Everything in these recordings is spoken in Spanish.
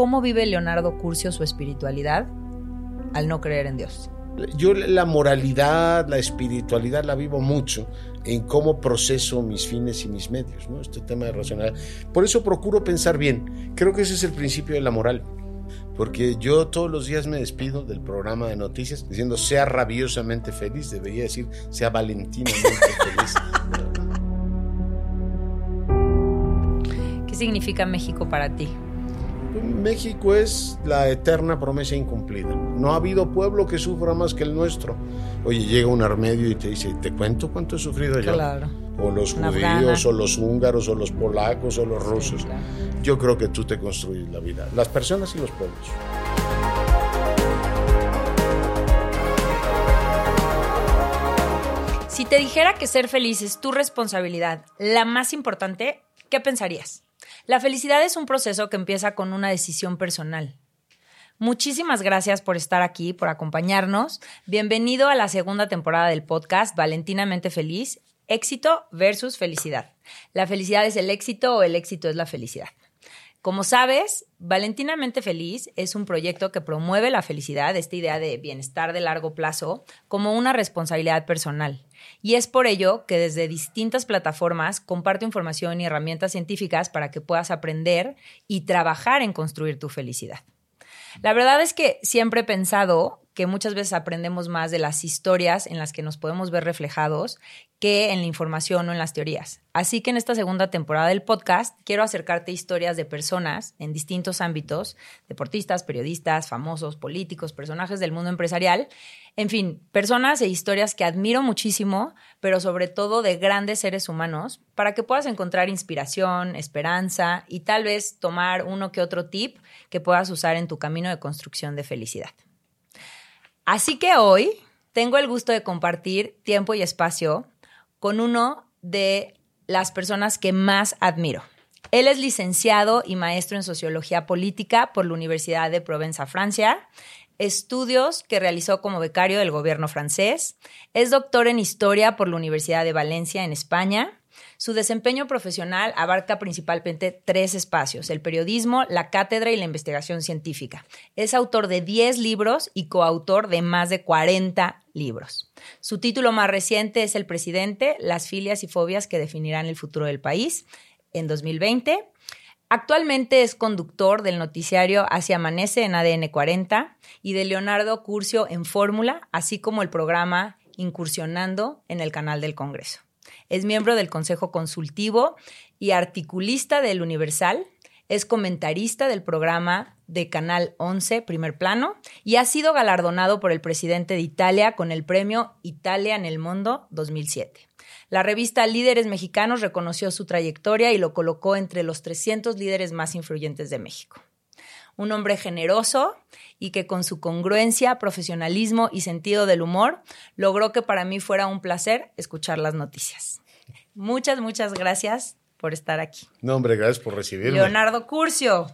cómo vive Leonardo Curcio su espiritualidad al no creer en Dios. Yo la moralidad, la espiritualidad la vivo mucho en cómo proceso mis fines y mis medios, ¿no? Este tema de racionalidad. Por eso procuro pensar bien. Creo que ese es el principio de la moral. Porque yo todos los días me despido del programa de noticias diciendo sea rabiosamente feliz, debería decir sea valentinamente feliz. ¿Qué significa México para ti? México es la eterna promesa incumplida. No ha habido pueblo que sufra más que el nuestro. Oye, llega un armedio y te dice, ¿te cuento cuánto he sufrido yo? Claro. O los judíos, o los húngaros, o los polacos, o los rusos. Yo creo que tú te construyes la vida, las personas y los pueblos. Si te dijera que ser feliz es tu responsabilidad, la más importante, ¿qué pensarías? La felicidad es un proceso que empieza con una decisión personal. Muchísimas gracias por estar aquí, por acompañarnos. Bienvenido a la segunda temporada del podcast Valentinamente Feliz, éxito versus felicidad. ¿La felicidad es el éxito o el éxito es la felicidad? Como sabes, Valentinamente Feliz es un proyecto que promueve la felicidad, esta idea de bienestar de largo plazo, como una responsabilidad personal. Y es por ello que desde distintas plataformas comparto información y herramientas científicas para que puedas aprender y trabajar en construir tu felicidad. La verdad es que siempre he pensado que muchas veces aprendemos más de las historias en las que nos podemos ver reflejados que en la información o en las teorías. Así que en esta segunda temporada del podcast quiero acercarte historias de personas en distintos ámbitos, deportistas, periodistas, famosos, políticos, personajes del mundo empresarial, en fin, personas e historias que admiro muchísimo, pero sobre todo de grandes seres humanos, para que puedas encontrar inspiración, esperanza y tal vez tomar uno que otro tip que puedas usar en tu camino de construcción de felicidad. Así que hoy tengo el gusto de compartir tiempo y espacio con uno de las personas que más admiro. Él es licenciado y maestro en Sociología Política por la Universidad de Provenza, Francia, estudios que realizó como becario del gobierno francés, es doctor en Historia por la Universidad de Valencia, en España, su desempeño profesional abarca principalmente tres espacios, el periodismo, la cátedra y la investigación científica. Es autor de 10 libros y coautor de más de 40 libros. Su título más reciente es El presidente, las filias y fobias que definirán el futuro del país, en 2020. Actualmente es conductor del noticiario Hacia Amanece en ADN 40 y de Leonardo Curcio en Fórmula, así como el programa Incursionando en el canal del Congreso. Es miembro del Consejo Consultivo y articulista del Universal. Es comentarista del programa de Canal 11, Primer Plano, y ha sido galardonado por el presidente de Italia con el premio Italia en el Mundo 2007. La revista Líderes Mexicanos reconoció su trayectoria y lo colocó entre los 300 líderes más influyentes de México. Un hombre generoso y que con su congruencia, profesionalismo y sentido del humor logró que para mí fuera un placer escuchar las noticias. Muchas, muchas gracias por estar aquí. No, hombre, gracias por recibirme. Leonardo Curcio.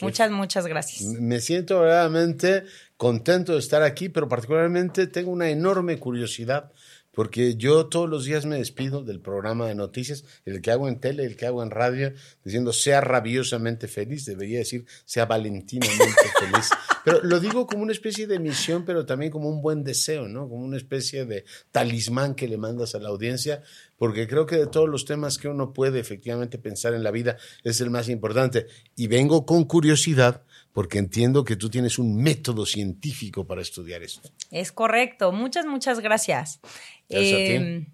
Muchas, muchas gracias. Me siento verdaderamente contento de estar aquí, pero particularmente tengo una enorme curiosidad porque yo todos los días me despido del programa de noticias, el que hago en tele, el que hago en radio, diciendo sea rabiosamente feliz, debería decir sea valentinamente feliz. Pero lo digo como una especie de misión, pero también como un buen deseo, ¿no? Como una especie de talismán que le mandas a la audiencia, porque creo que de todos los temas que uno puede efectivamente pensar en la vida es el más importante. Y vengo con curiosidad porque entiendo que tú tienes un método científico para estudiar esto. Es correcto. Muchas, muchas gracias. Em,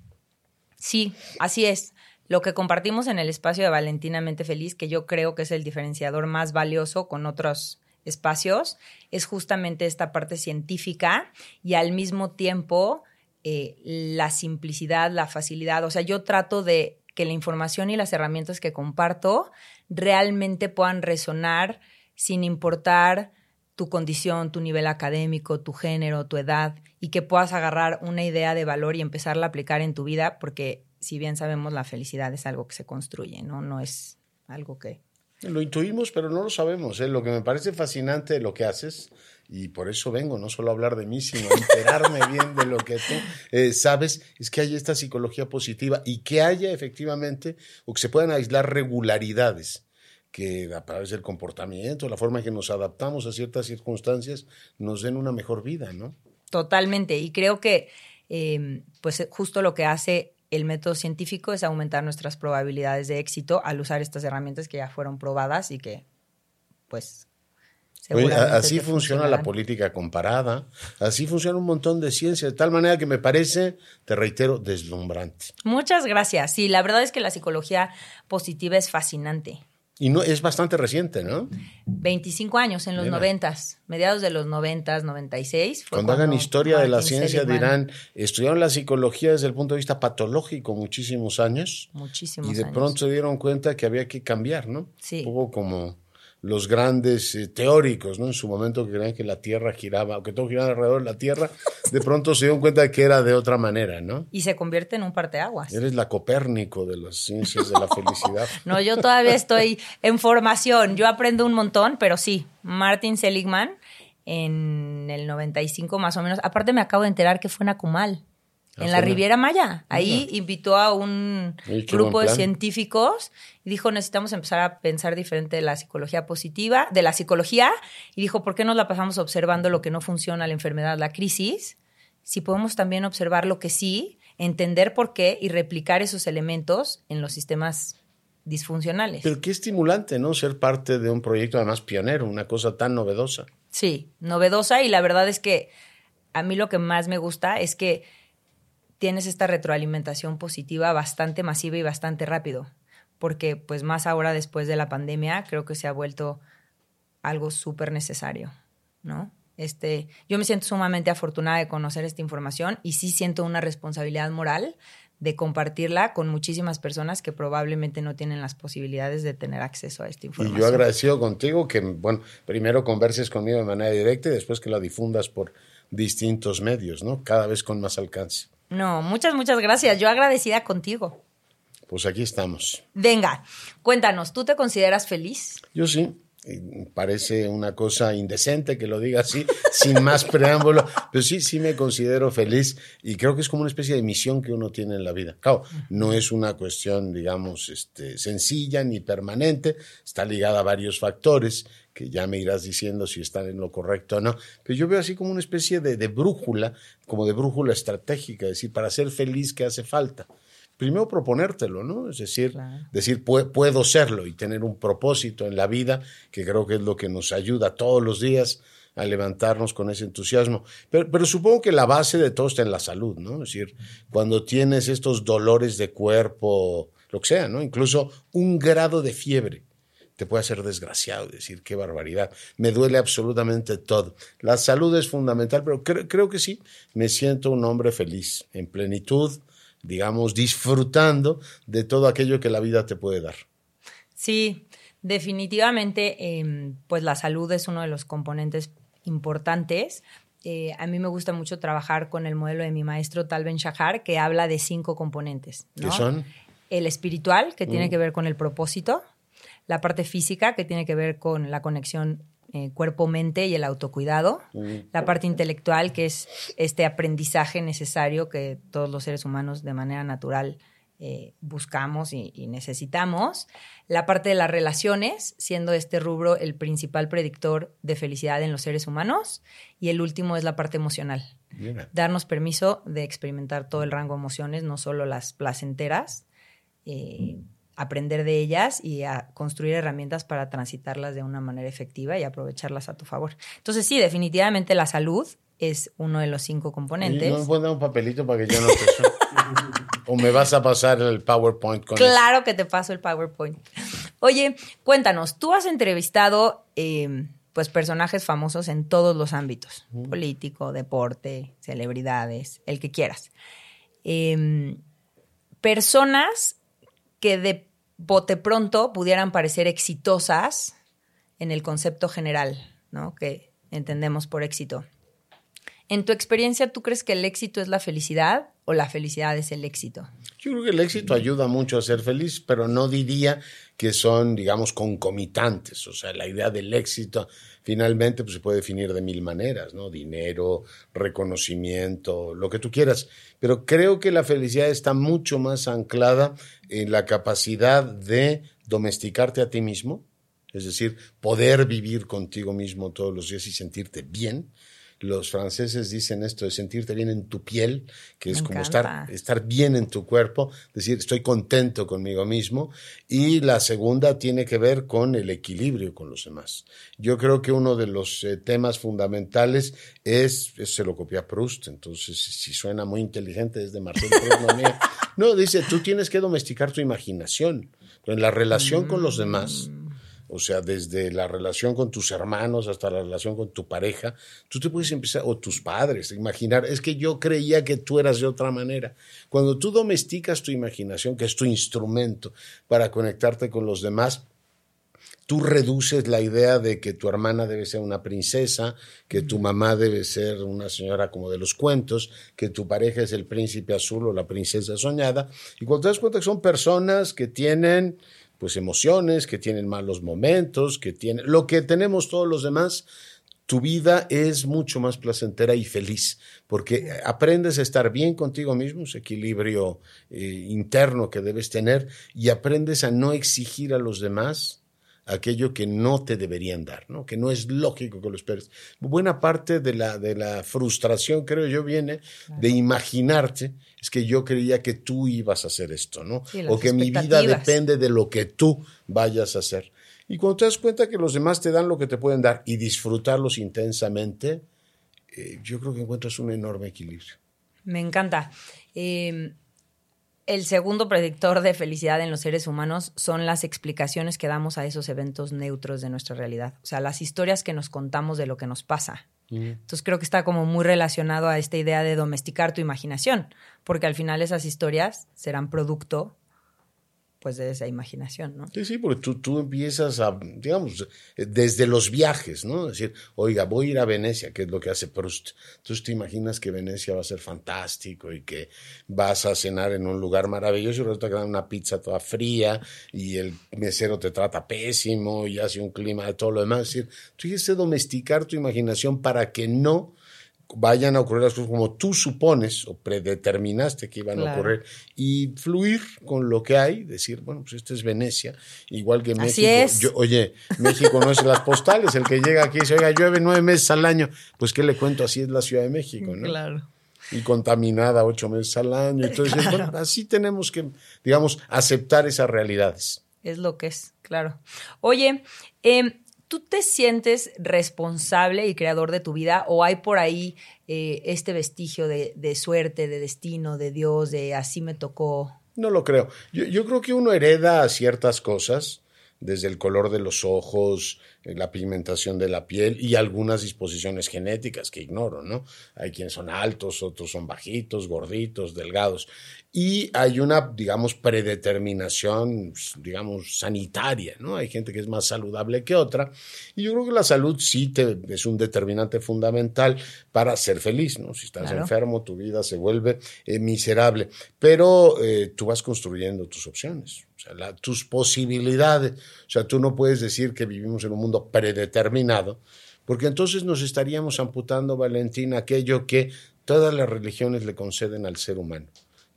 sí, así es. Lo que compartimos en el espacio de Valentinamente Feliz, que yo creo que es el diferenciador más valioso con otros espacios, es justamente esta parte científica y al mismo tiempo eh, la simplicidad, la facilidad. O sea, yo trato de que la información y las herramientas que comparto realmente puedan resonar sin importar tu condición, tu nivel académico, tu género, tu edad, y que puedas agarrar una idea de valor y empezarla a aplicar en tu vida, porque si bien sabemos la felicidad es algo que se construye, ¿no? No es algo que... Lo intuimos, pero no lo sabemos. ¿eh? Lo que me parece fascinante de lo que haces, y por eso vengo, no solo a hablar de mí, sino a enterarme bien de lo que tú eh, sabes, es que hay esta psicología positiva y que haya efectivamente, o que se puedan aislar regularidades que a través del comportamiento, la forma en que nos adaptamos a ciertas circunstancias, nos den una mejor vida, ¿no? Totalmente. Y creo que, eh, pues, justo lo que hace el método científico es aumentar nuestras probabilidades de éxito al usar estas herramientas que ya fueron probadas y que, pues, así funciona la política comparada, así funciona un montón de ciencia, de tal manera que me parece, te reitero, deslumbrante. Muchas gracias. Sí, la verdad es que la psicología positiva es fascinante. Y no, es bastante reciente, ¿no? 25 años, en los noventas, mediados de los noventas, 96. Fue cuando, cuando hagan historia de la ciencia dirán, estudiaron la psicología desde el punto de vista patológico muchísimos años. Muchísimos Y de pronto se dieron cuenta que había que cambiar, ¿no? Sí. Hubo como los grandes eh, teóricos, ¿no? En su momento que creían que la Tierra giraba, aunque todo giraba alrededor de la Tierra, de pronto se dieron cuenta de que era de otra manera, ¿no? Y se convierte en un parteaguas. Eres la Copérnico de las ciencias de la felicidad. no, yo todavía estoy en formación, yo aprendo un montón, pero sí, Martin Seligman en el 95 más o menos, aparte me acabo de enterar que fue en Acumal en la Riviera Maya. Ahí invitó a un grupo de científicos y dijo, necesitamos empezar a pensar diferente de la psicología positiva, de la psicología, y dijo, ¿por qué nos la pasamos observando lo que no funciona, la enfermedad, la crisis? Si podemos también observar lo que sí, entender por qué y replicar esos elementos en los sistemas disfuncionales. Pero qué estimulante, ¿no? Ser parte de un proyecto además pionero, una cosa tan novedosa. Sí, novedosa y la verdad es que a mí lo que más me gusta es que tienes esta retroalimentación positiva bastante masiva y bastante rápido, porque pues más ahora después de la pandemia creo que se ha vuelto algo súper necesario, ¿no? Este, yo me siento sumamente afortunada de conocer esta información y sí siento una responsabilidad moral de compartirla con muchísimas personas que probablemente no tienen las posibilidades de tener acceso a esta información. Y yo agradecido contigo que, bueno, primero converses conmigo de manera directa y después que la difundas por distintos medios, ¿no? Cada vez con más alcance. No, muchas, muchas gracias. Yo agradecida contigo. Pues aquí estamos. Venga, cuéntanos, ¿tú te consideras feliz? Yo sí. Parece una cosa indecente que lo diga así, sin más preámbulo, pero sí, sí me considero feliz y creo que es como una especie de misión que uno tiene en la vida. Claro, no es una cuestión, digamos, este, sencilla ni permanente, está ligada a varios factores que ya me irás diciendo si están en lo correcto o no, pero yo veo así como una especie de, de brújula, como de brújula estratégica, es decir, para ser feliz, ¿qué hace falta? primero proponértelo, ¿no? Es decir, decir puedo serlo y tener un propósito en la vida, que creo que es lo que nos ayuda todos los días a levantarnos con ese entusiasmo. Pero, pero, supongo que la base de todo está en la salud, ¿no? Es decir, cuando tienes estos dolores de cuerpo, lo que sea, ¿no? Incluso un grado de fiebre te puede hacer desgraciado, decir, qué barbaridad, me duele absolutamente todo. La salud es fundamental, pero creo que sí, me siento un hombre feliz, en plenitud, digamos, disfrutando de todo aquello que la vida te puede dar. Sí, definitivamente, em, pues la salud es uno de los componentes importantes. Eh, a mí me gusta mucho trabajar con el modelo de mi maestro Tal Ben Shahar, que habla de cinco componentes. ¿Qué son? El espiritual, que tiene mm. que ver con el propósito. La parte física, que tiene que ver con la conexión eh, cuerpo-mente y el autocuidado, mm. la parte intelectual, que es este aprendizaje necesario que todos los seres humanos de manera natural eh, buscamos y, necesitamos, la parte de las relaciones, siendo este rubro el principal predictor de felicidad en los seres humanos, y el último es la parte emocional. Darnos permiso de experimentar todo el rango de emociones, no solo las placenteras. Eh, aprender de ellas y a construir herramientas para transitarlas de una manera efectiva y aprovecharlas a tu favor. Entonces, sí, definitivamente la salud es uno de los cinco componentes. ¿No me puedes dar un papelito para que yo no ¿O me vas a pasar el PowerPoint con Claro que te paso el PowerPoint. Oye, cuéntanos, tú has entrevistado em, pues personajes famosos en todos los ámbitos, político, deporte, celebridades, el que quieras. Em, personas que de bote pronto pudieran parecer exitosas en el concepto general, ¿no? Que entendemos por éxito. En tu experiencia, ¿tú crees que el éxito es la felicidad o la felicidad es el éxito? Yo creo que el éxito ayuda mucho a ser feliz, pero no diría que son, digamos, concomitantes. O sea, la idea del éxito finalmente pues, se puede definir de mil maneras, ¿no? Dinero, reconocimiento, lo que tú quieras. Pero creo que la felicidad está mucho más anclada en la capacidad de domesticarte a ti mismo, es decir, poder vivir contigo mismo todos los días y sentirte bien. Los franceses dicen esto de sentirte bien en tu piel, que es como estar, estar bien en tu cuerpo, decir, estoy contento conmigo mismo. Y la segunda tiene que ver con el equilibrio con los demás. Yo creo que uno de los eh, temas fundamentales es, se lo copia Proust, entonces si suena muy inteligente es de Marcel Proust, no, no, dice, tú tienes que domesticar tu imaginación en la relación con los demás mm. O sea, desde la relación con tus hermanos hasta la relación con tu pareja, tú te puedes empezar, o tus padres, imaginar, es que yo creía que tú eras de otra manera. Cuando tú domesticas tu imaginación, que es tu instrumento para conectarte con los demás, tú reduces la idea de que tu hermana debe ser una princesa, que tu mamá debe ser una señora como de los cuentos, que tu pareja es el príncipe azul o la princesa soñada. Y cuando te das cuenta que son personas que tienen pues emociones, que tienen malos momentos, que tienen lo que tenemos todos los demás, tu vida es mucho más placentera y feliz, porque aprendes a estar bien contigo mismo, ese equilibrio eh, interno que debes tener, y aprendes a no exigir a los demás aquello que no te deberían dar, ¿no? que no es lógico que lo esperes. Buena parte de la, de la frustración, creo yo, viene de imaginarte, es que yo creía que tú ibas a hacer esto, ¿no? o que mi vida depende de lo que tú vayas a hacer. Y cuando te das cuenta que los demás te dan lo que te pueden dar y disfrutarlos intensamente, eh, yo creo que encuentras un enorme equilibrio. Me encanta. Eh, el segundo predictor de felicidad en los seres humanos son las explicaciones que damos a esos eventos neutros de nuestra realidad, o sea, las historias que nos contamos de lo que nos pasa. Entonces creo que está como muy relacionado a esta idea de domesticar tu imaginación, porque al final esas historias serán producto pues de esa imaginación, ¿no? Sí, sí, porque tú, tú empiezas a, digamos, desde los viajes, ¿no? Decir, oiga, voy a ir a Venecia, que es lo que hace Proust. Entonces te imaginas que Venecia va a ser fantástico y que vas a cenar en un lugar maravilloso y resulta que dan una pizza toda fría y el mesero te trata pésimo y hace un clima de todo lo demás. Es decir, tú tienes que domesticar tu imaginación para que no vayan a ocurrir las cosas como tú supones o predeterminaste que iban a ocurrir y fluir con lo que hay, decir, bueno, pues esta es Venecia, igual que México. Es. oye, México no es las postales, el que llega aquí y dice, oiga, llueve nueve meses al año, pues qué le cuento, así es la Ciudad de México, ¿no? Claro. Y contaminada ocho meses al año. Entonces, así tenemos que, digamos, aceptar esas realidades. Es lo que es, claro. Oye, eh, ¿Tú te sientes responsable y creador de tu vida o hay por ahí eh, este vestigio de, suerte, de destino, de Dios, de así me tocó? No lo creo. Yo, yo creo que uno hereda ciertas cosas, desde el color de los ojos, eh, la pigmentación de la piel y algunas disposiciones genéticas que ignoro, ¿no? Hay quienes son altos, otros son bajitos, gorditos, delgados y hay una, digamos, predeterminación, digamos, sanitaria, ¿no? Hay gente que es más saludable que otra, y yo creo que la salud sí te, es un determinante fundamental para ser feliz, ¿no? Si estás enfermo, tu vida se vuelve eh, miserable, pero eh, tú vas construyendo tus opciones, o sea, tus posibilidades, o sea, tú no puedes decir que vivimos en un mundo predeterminado, porque entonces nos estaríamos amputando, Valentín, aquello que todas las religiones le conceden al ser humano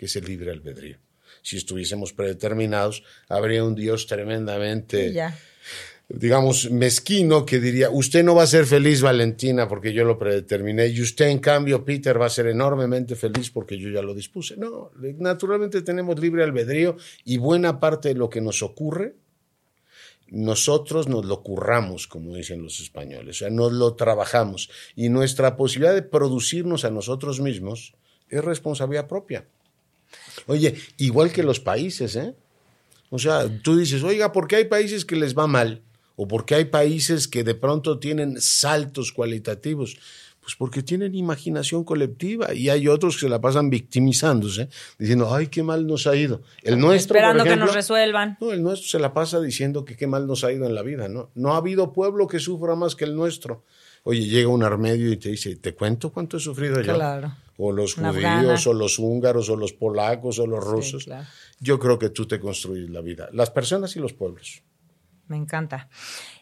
que es el libre albedrío. Si estuviésemos predeterminados, habría un Dios tremendamente, digamos, mezquino que diría, usted no va a ser feliz, Valentina, porque yo lo predeterminé, y usted, en cambio, Peter, va a ser enormemente feliz porque yo ya lo dispuse. No, naturalmente tenemos libre albedrío y buena parte de lo que nos ocurre nosotros nos lo curramos, como dicen los españoles, o sea, nos lo trabajamos y nuestra posibilidad de producirnos a nosotros mismos es responsabilidad propia. Oye, igual que los países, ¿eh? O sea, tú dices, oiga, ¿por qué hay países que les va mal? ¿O por qué hay países que de pronto tienen saltos cualitativos? Pues porque tienen imaginación colectiva y hay otros que se la pasan victimizándose, diciendo, ay, qué mal nos ha ido. El nuestro. Esperando que nos resuelvan. No, el nuestro se la pasa diciendo que qué mal nos ha ido en la vida, ¿no? No ha habido pueblo que sufra más que el nuestro. Oye, llega un armedio y te dice, ¿te cuento cuánto he sufrido yo? Claro o los judíos, o los húngaros, o los polacos, o los rusos. Yo creo que tú te construyes la vida, las personas y los pueblos. Me encanta.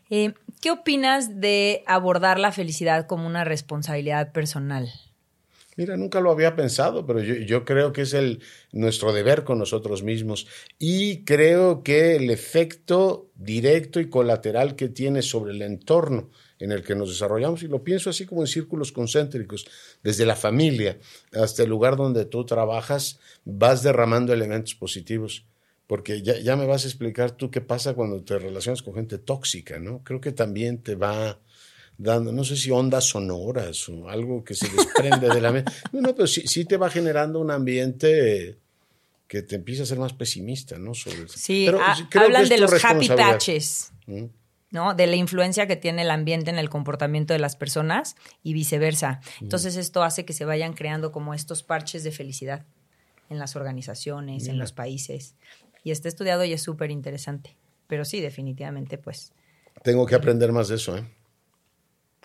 Eh, ¿Qué opinas de abordar la felicidad como una responsabilidad personal? Mira, nunca lo había pensado, pero yo, creo que es nuestro deber con nosotros mismos. Y creo que el efecto directo y colateral que tiene sobre el entorno en el que nos desarrollamos, y lo pienso así como en círculos concéntricos, desde la familia hasta el lugar donde tú trabajas, vas derramando elementos positivos. Porque ya, ya me vas a explicar tú qué pasa cuando te relacionas con gente tóxica, ¿no? Creo que también te va dando, no sé si ondas sonoras o algo que se desprende de la mente. No, pero sí, sí, te va generando un ambiente que te empieza a ser más pesimista, ¿no? Sobre Sí, hablan de los happy patches. ¿Mm? ¿no? De la influencia que tiene el ambiente en el comportamiento de las personas y viceversa. Entonces esto hace que se vayan creando como estos parches de felicidad en las organizaciones, en los países. Y está estudiado y es súper interesante. Pero sí, definitivamente, pues. Tengo que aprender más de eso, ¿eh?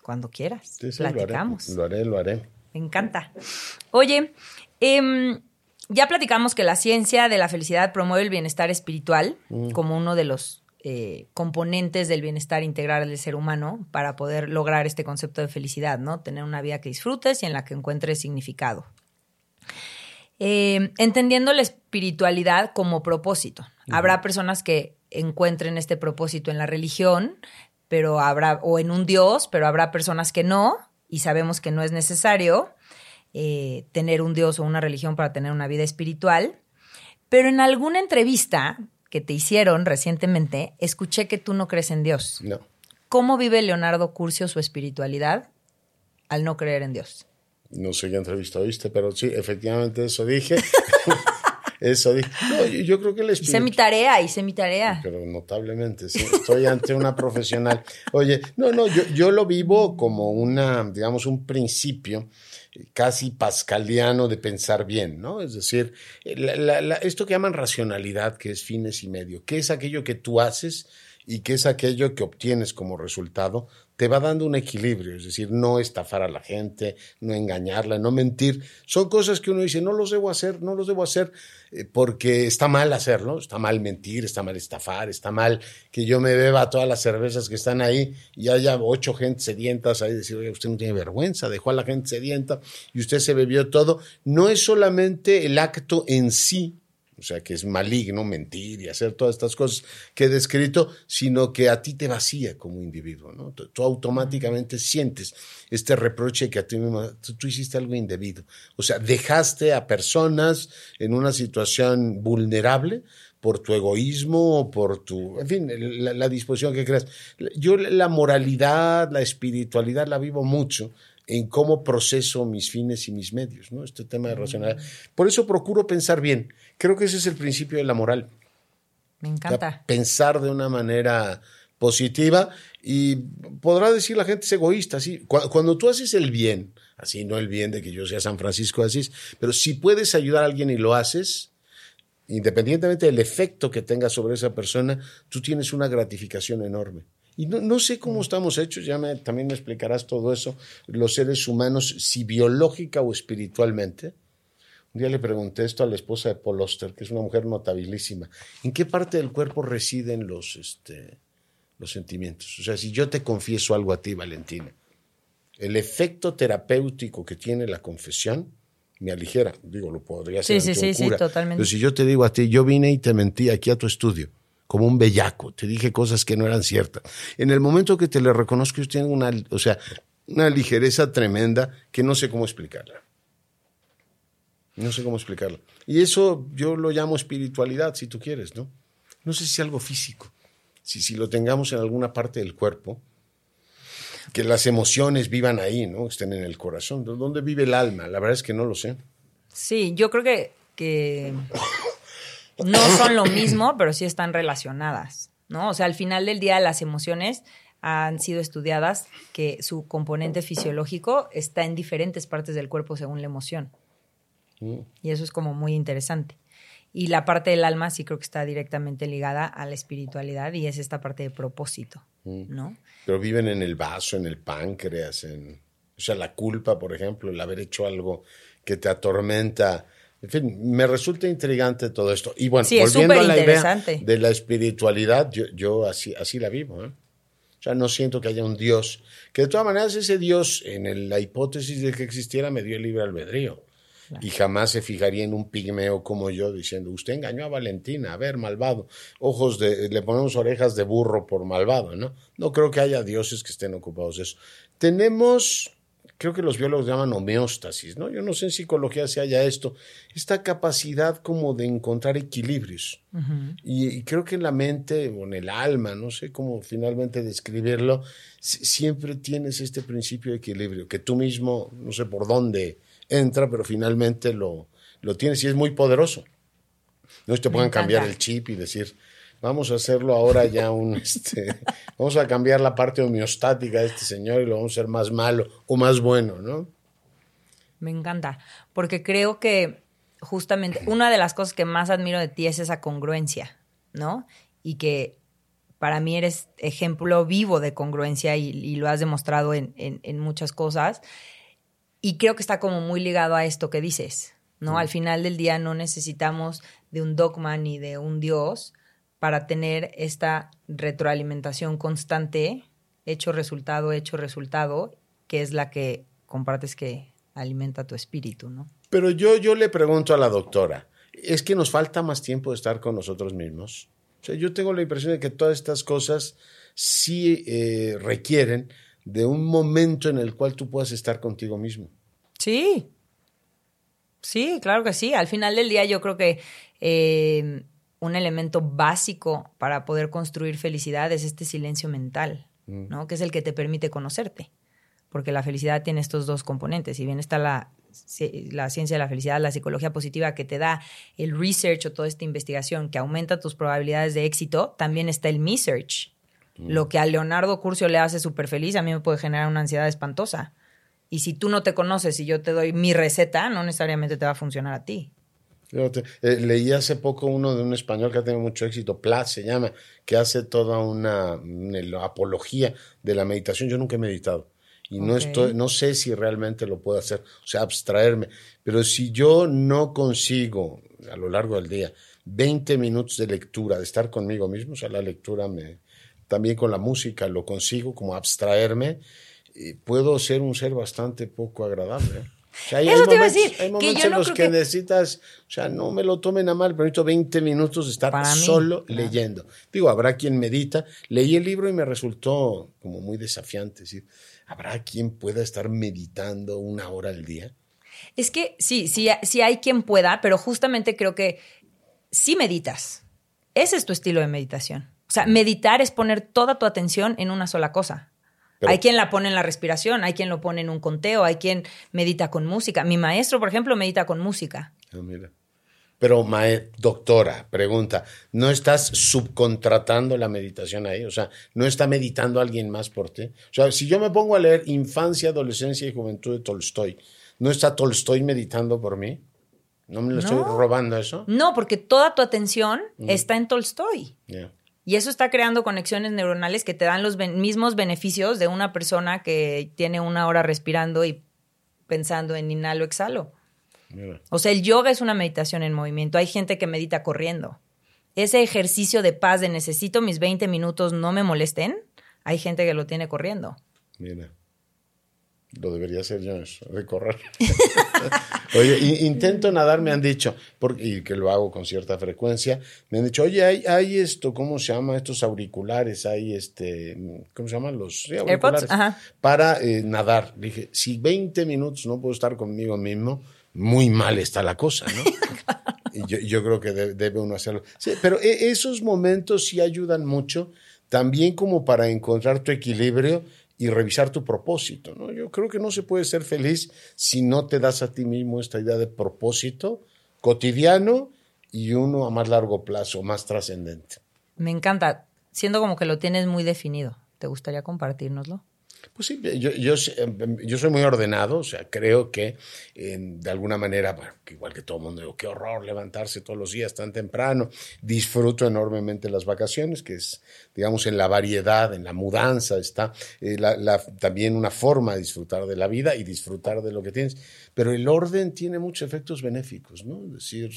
Cuando quieras. platicamos. Lo haré, lo haré, Me encanta. Oye, em, ya platicamos que la ciencia de la felicidad promueve el bienestar espiritual mm. como uno de los eh, componentes del bienestar integral del ser humano para poder lograr este concepto de felicidad, ¿no? Tener una vida que disfrutes y en la que encuentres significado. Eh, entendiendo la espiritualidad como propósito. Habrá personas que encuentren este propósito en la religión, pero habrá, o en un Dios, pero habrá personas que no, y sabemos que no es necesario eh, tener un Dios o una religión para tener una vida espiritual. Pero en alguna entrevista que te hicieron recientemente, escuché que tú no crees en Dios. No. ¿Cómo vive Leonardo Curcio su espiritualidad al no creer en Dios? No sé qué entrevista oíste, pero sí, efectivamente eso dije. eso dije. No, yo, creo que espíritu... Hice mi tarea, hice mi tarea. Pero notablemente, sí. Estoy ante una profesional. Oye, no, no, yo, yo lo vivo como una, digamos, un principio casi pascaliano de pensar bien, ¿no? Es decir, esto que llaman racionalidad, que es fines y medio, que es aquello que tú haces y que es aquello que obtienes como resultado, te va dando un equilibrio, es decir, no estafar a la gente, no engañarla, no mentir. Son cosas que uno dice, no los debo hacer, no los debo hacer eh, porque está mal hacerlo, está mal mentir, está mal estafar, está mal que yo me beba todas las cervezas que están ahí y haya ocho gente sedientas ahí, decir, oye, usted no tiene vergüenza, dejó a la gente sedienta y usted se bebió todo. No es solamente el acto en sí, o sea, que es maligno mentir y hacer todas estas cosas que he descrito, sino que a ti te vacía como individuo, ¿no? Tú, automáticamente sientes este reproche que a ti mismo, tú, hiciste algo indebido. O sea, dejaste a personas en una situación vulnerable por tu egoísmo o por tu, en fin, la disposición que creas. Yo la moralidad, la espiritualidad la vivo mucho en cómo proceso mis fines y mis medios, ¿no? Este tema de racionalidad. Por eso procuro pensar bien. Creo que ese es el principio de la moral. Me encanta. pensar de una manera positiva y podrá decir la gente es egoísta, sí. Cuando, tú haces el bien, así no el bien de que yo sea San Francisco de Asís, pero si puedes ayudar a alguien y lo haces, independientemente del efecto que tenga sobre esa persona, tú tienes una gratificación enorme. Y no, sé cómo estamos hechos, ya me, también me explicarás todo eso, los seres humanos, si biológica o espiritualmente. Un día le pregunté esto a la esposa de Paul Oster, que es una mujer notabilísima. ¿En qué parte del cuerpo residen los, este, los sentimientos? O sea, si yo te confieso algo a ti, Valentina, el efecto terapéutico que tiene la confesión me aligera. Digo, lo podría hacer. Sí, sí, sí, totalmente. Pero si yo te digo a ti, yo vine y te mentí aquí a tu estudio como un bellaco, te dije cosas que no eran ciertas. En el momento que te le reconozco, yo tengo una, o sea, una ligereza tremenda que no sé cómo explicarla. No sé cómo explicarla. Y eso yo lo llamo espiritualidad, si tú quieres, ¿no? No sé si algo físico, si, si lo tengamos en alguna parte del cuerpo, que las emociones vivan ahí, ¿no? Estén en el corazón. ¿Dónde vive el alma? La verdad es que no lo sé. Sí, yo creo que, que no son lo mismo, pero sí están relacionadas, ¿no? O sea, al final del día las emociones han sido estudiadas que su componente fisiológico está en diferentes partes del cuerpo según la emoción. Mm. Y eso es como muy interesante. Y la parte del alma sí creo que está directamente ligada a la espiritualidad y es esta parte de propósito, mm. ¿no? Pero viven en el vaso, en el páncreas, en... O sea, la culpa, por ejemplo, el haber hecho algo que te atormenta en fin, me resulta intrigante todo esto. Y bueno, volviendo a la idea de la espiritualidad, yo, yo así, así la vivo. ¿eh? O sea, no siento que haya un Dios. Que de todas maneras ese Dios, en la hipótesis de que existiera, me dio el libre albedrío. Y jamás se fijaría en un pigmeo como yo diciendo, usted engañó a Valentina, a ver, malvado. Ojos de, le ponemos orejas de burro por malvado, ¿no? No creo que haya dioses que estén ocupados de eso. Tenemos creo que los biólogos llaman homeostasis, ¿no? Yo no sé en psicología si haya esto, esta capacidad como de encontrar equilibrios. y, creo que en la mente o en el alma, no sé cómo finalmente describirlo, siempre tienes este principio de equilibrio, que tú mismo, no sé por dónde entra, pero finalmente lo, lo tienes y es muy poderoso. No te puedan cambiar el chip y decir, vamos a hacerlo ahora ya un, este, vamos a cambiar la parte homeostática de este señor y lo vamos a hacer más malo o más bueno, ¿no? Me encanta, porque creo que justamente una de las cosas que más admiro de ti es esa congruencia, ¿no? Y que para mí eres ejemplo vivo de congruencia y, lo has demostrado en, en, muchas cosas. Y creo que está como muy ligado a esto que dices, ¿no? Al final del día no necesitamos de un dogma ni de un Dios, para tener esta retroalimentación constante, hecho resultado, hecho resultado, que es la que compartes que alimenta tu espíritu, ¿no? Pero yo, yo le pregunto a la doctora, ¿es que nos falta más tiempo de estar con nosotros mismos? O sea, yo tengo la impresión de que todas estas cosas sí eh, requieren de un momento en el cual tú puedas estar contigo mismo. Sí, sí, claro que sí. Al final del día yo creo que eh, un elemento básico para poder construir felicidad es este silencio mental, mm. ¿no? Que es el que te permite conocerte. Porque la felicidad tiene estos dos componentes. Si bien está la, la ciencia de la felicidad, la psicología positiva que te da el research o toda esta investigación que aumenta tus probabilidades de éxito, también está el me search. Mm. Lo que a Leonardo Curcio le hace súper feliz, a mí me puede generar una ansiedad espantosa. Y si tú no te conoces y yo te doy mi receta, no necesariamente te va a funcionar a ti. Eh, leí hace poco uno de un español que ha tenido mucho éxito, Plat se llama, que hace toda una, apología de la meditación. Yo nunca he meditado y no estoy, no sé si realmente lo puedo hacer, o sea, abstraerme. Pero si yo no consigo a lo largo del día 20 minutos de lectura, de estar conmigo mismo, o sea, la lectura me, también con la música lo consigo como abstraerme, y puedo ser un ser bastante poco agradable. ¿eh? Hay, Eso te iba a decir. Hay momentos en los que, necesitas, o sea, no me lo tomen a mal, pero necesito 20 minutos de estar solo leyendo. Digo, habrá quien medita. Leí el libro y me resultó como muy desafiante. decir, ¿habrá quien pueda estar meditando una hora al día? Es que sí, sí, sí hay quien pueda, pero justamente creo que sí meditas. Ese es tu estilo de meditación. O sea, meditar es poner toda tu atención en una sola cosa hay quien la pone en la respiración, hay quien lo pone en un conteo, hay quien medita con música. Mi maestro, por ejemplo, medita con música. Ah, mira. Pero, doctora, pregunta, ¿no estás subcontratando la meditación ahí? O sea, ¿no está meditando alguien más por ti? O sea, si yo me pongo a leer Infancia, Adolescencia y Juventud de Tolstoy, ¿no está Tolstoy meditando por mí? ¿No me lo estoy robando eso? No, porque toda tu atención está en Tolstoy. Y eso está creando conexiones neuronales que te dan los mismos beneficios de una persona que tiene una hora respirando y pensando en inhalo, exhalo. O sea, el yoga es una meditación en movimiento. Hay gente que medita corriendo. Ese ejercicio de paz de necesito mis 20 minutos, no me molesten, hay gente que lo tiene corriendo. Mira. Lo debería hacer yo, eso, de correr. oye, intento nadar, me han dicho, porque, y que lo hago con cierta frecuencia, me han dicho, oye, hay, hay esto, ¿cómo se llama? Estos auriculares, hay este, ¿cómo se llaman? Los auriculares para eh, nadar. Dije, si 20 minutos no puedo estar conmigo mismo, muy mal está la cosa, ¿no? y yo, yo, creo que debe uno hacerlo. Sí, pero e, esos momentos sí ayudan mucho, también como para encontrar tu equilibrio y revisar tu propósito. ¿no? Yo creo que no se puede ser feliz si no te das a ti mismo esta idea de propósito cotidiano y uno a más largo plazo, más trascendente. Me encanta, siendo como que lo tienes muy definido. ¿Te gustaría compartirnoslo? Pues sí, yo, yo, yo, soy muy ordenado, o sea, creo que de alguna manera, igual que todo el mundo, digo, qué horror levantarse todos los días tan temprano. Disfruto enormemente las vacaciones, que es, digamos, en la variedad, en la mudanza, está eh, también una forma de disfrutar de la vida y disfrutar de lo que tienes. Pero el orden tiene muchos efectos benéficos, ¿no? Es decir,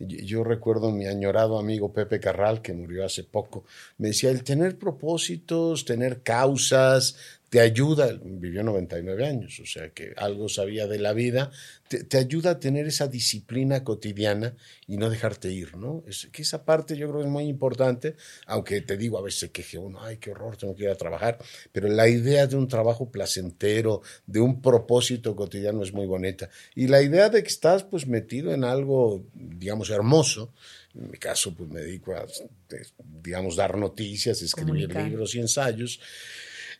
Yo recuerdo mi añorado amigo Pepe Carral, que murió hace poco, me decía, el tener propósitos, tener causas, te ayuda, vivió 99 años, o sea que algo sabía de la vida, te, ayuda a tener esa disciplina cotidiana y no dejarte ir, ¿no? Es, que esa parte yo creo que es muy importante, aunque te digo, a veces se queje uno, ay, qué horror, tengo que ir a trabajar, pero la idea de un trabajo placentero, de un propósito cotidiano es muy bonita. Y la idea de que estás pues metido en algo, digamos, hermoso, en mi caso pues me dedico a, digamos, dar noticias, escribir libros y ensayos,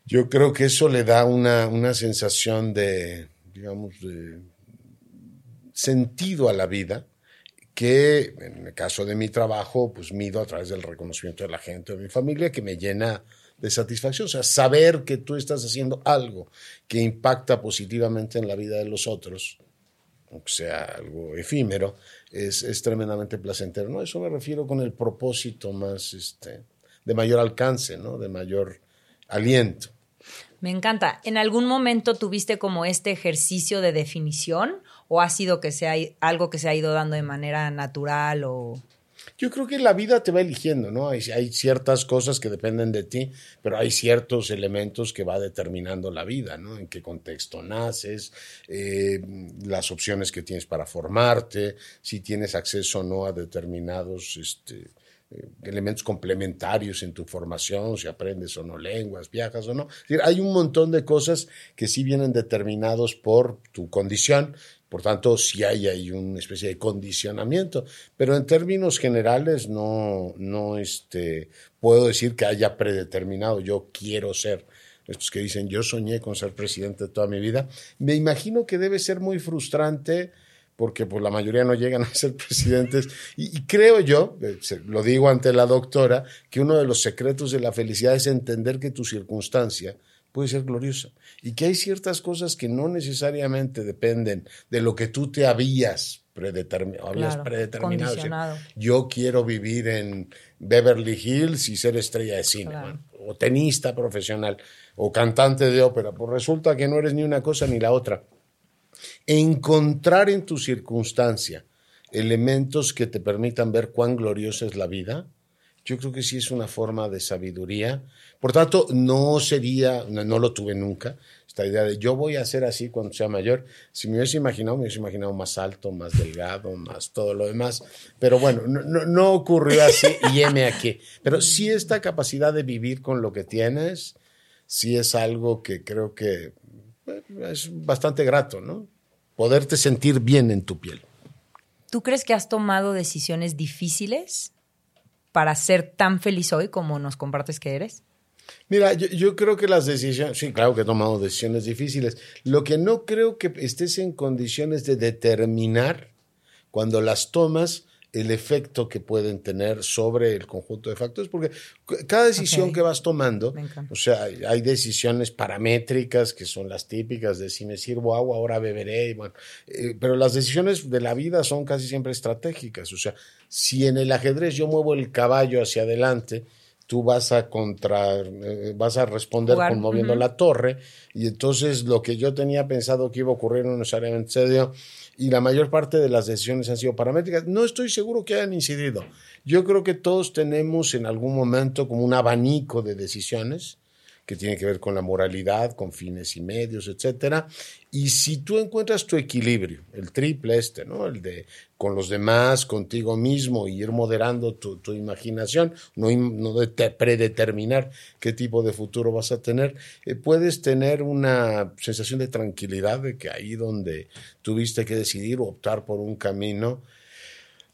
yo creo que eso le da una, una sensación de, digamos, de sentido a la vida que en el caso de mi trabajo, pues mido a través del reconocimiento de la gente, de mi familia, que me llena de satisfacción. O sea, saber que tú estás haciendo algo que impacta positivamente en la vida de los otros, aunque sea algo efímero, es, es tremendamente placentero. ¿no? Eso me refiero con el propósito más, este, de mayor alcance, ¿no? de mayor aliento. Me encanta. ¿En algún momento tuviste como este ejercicio de definición o ha sido que sea algo que se ha ido dando de manera natural o yo creo que la vida te va eligiendo, ¿no? Hay, ciertas cosas que dependen de ti, pero hay ciertos elementos que va determinando la vida, ¿no? En qué contexto naces, eh, las opciones que tienes para formarte, si tienes acceso o no a determinados este, elementos complementarios en tu formación, si aprendes o no lenguas, viajas o no. hay un montón de cosas que sí vienen determinados por tu condición, por tanto, sí hay ahí una especie de condicionamiento, pero en términos generales no, no este, puedo decir que haya predeterminado, yo quiero ser. Estos que dicen, yo soñé con ser presidente toda mi vida, me imagino que debe ser muy frustrante porque pues la mayoría no llegan a ser presidentes. Y, creo yo, eh, lo digo ante la doctora, que uno de los secretos de la felicidad es entender que tu circunstancia puede ser gloriosa y que hay ciertas cosas que no necesariamente dependen de lo que tú te habías predeterminado. habías predeterminado. yo quiero vivir en Beverly Hills y ser estrella de cine, o tenista profesional, o cantante de ópera. Pues resulta que no eres ni una cosa ni la otra encontrar en tu circunstancia elementos que te permitan ver cuán gloriosa es la vida, yo creo que sí es una forma de sabiduría. Por tanto, no sería, no, lo tuve nunca, esta idea de yo voy a ser así cuando sea mayor. Si me hubiese imaginado, me hubiese imaginado más alto, más delgado, más todo lo demás. Pero bueno, no, no ocurrió así y heme aquí. Pero sí esta capacidad de vivir con lo que tienes, sí es algo que creo que es bastante grato, ¿no? poderte sentir bien en tu piel. ¿Tú crees que has tomado decisiones difíciles para ser tan feliz hoy como nos compartes que eres? Mira, yo, creo que las decisiones, sí, claro que he tomado decisiones difíciles. Lo que no creo que estés en condiciones de determinar cuando las tomas el efecto que pueden tener sobre el conjunto de factores, porque cada decisión que vas tomando, o sea, hay decisiones paramétricas que son las típicas de si me sirvo agua, ahora beberé, bueno, eh, pero las decisiones de la vida son casi siempre estratégicas, o sea, si en el ajedrez yo muevo el caballo hacia adelante, tú vas a contra, eh, vas a responder con moviendo la torre, y entonces lo que yo tenía pensado que iba a ocurrir no necesariamente se dio, y la mayor parte de las decisiones han sido paramétricas. No estoy seguro que hayan incidido. Yo creo que todos tenemos en algún momento como un abanico de decisiones que tiene que ver con la moralidad, con fines y medios, etcétera. Y si tú encuentras tu equilibrio, el triple este, ¿no? El de con los demás, contigo mismo y ir moderando tu, imaginación, no, no de predeterminar qué tipo de futuro vas a tener, eh, puedes tener una sensación de tranquilidad de que ahí donde tuviste que decidir o optar por un camino,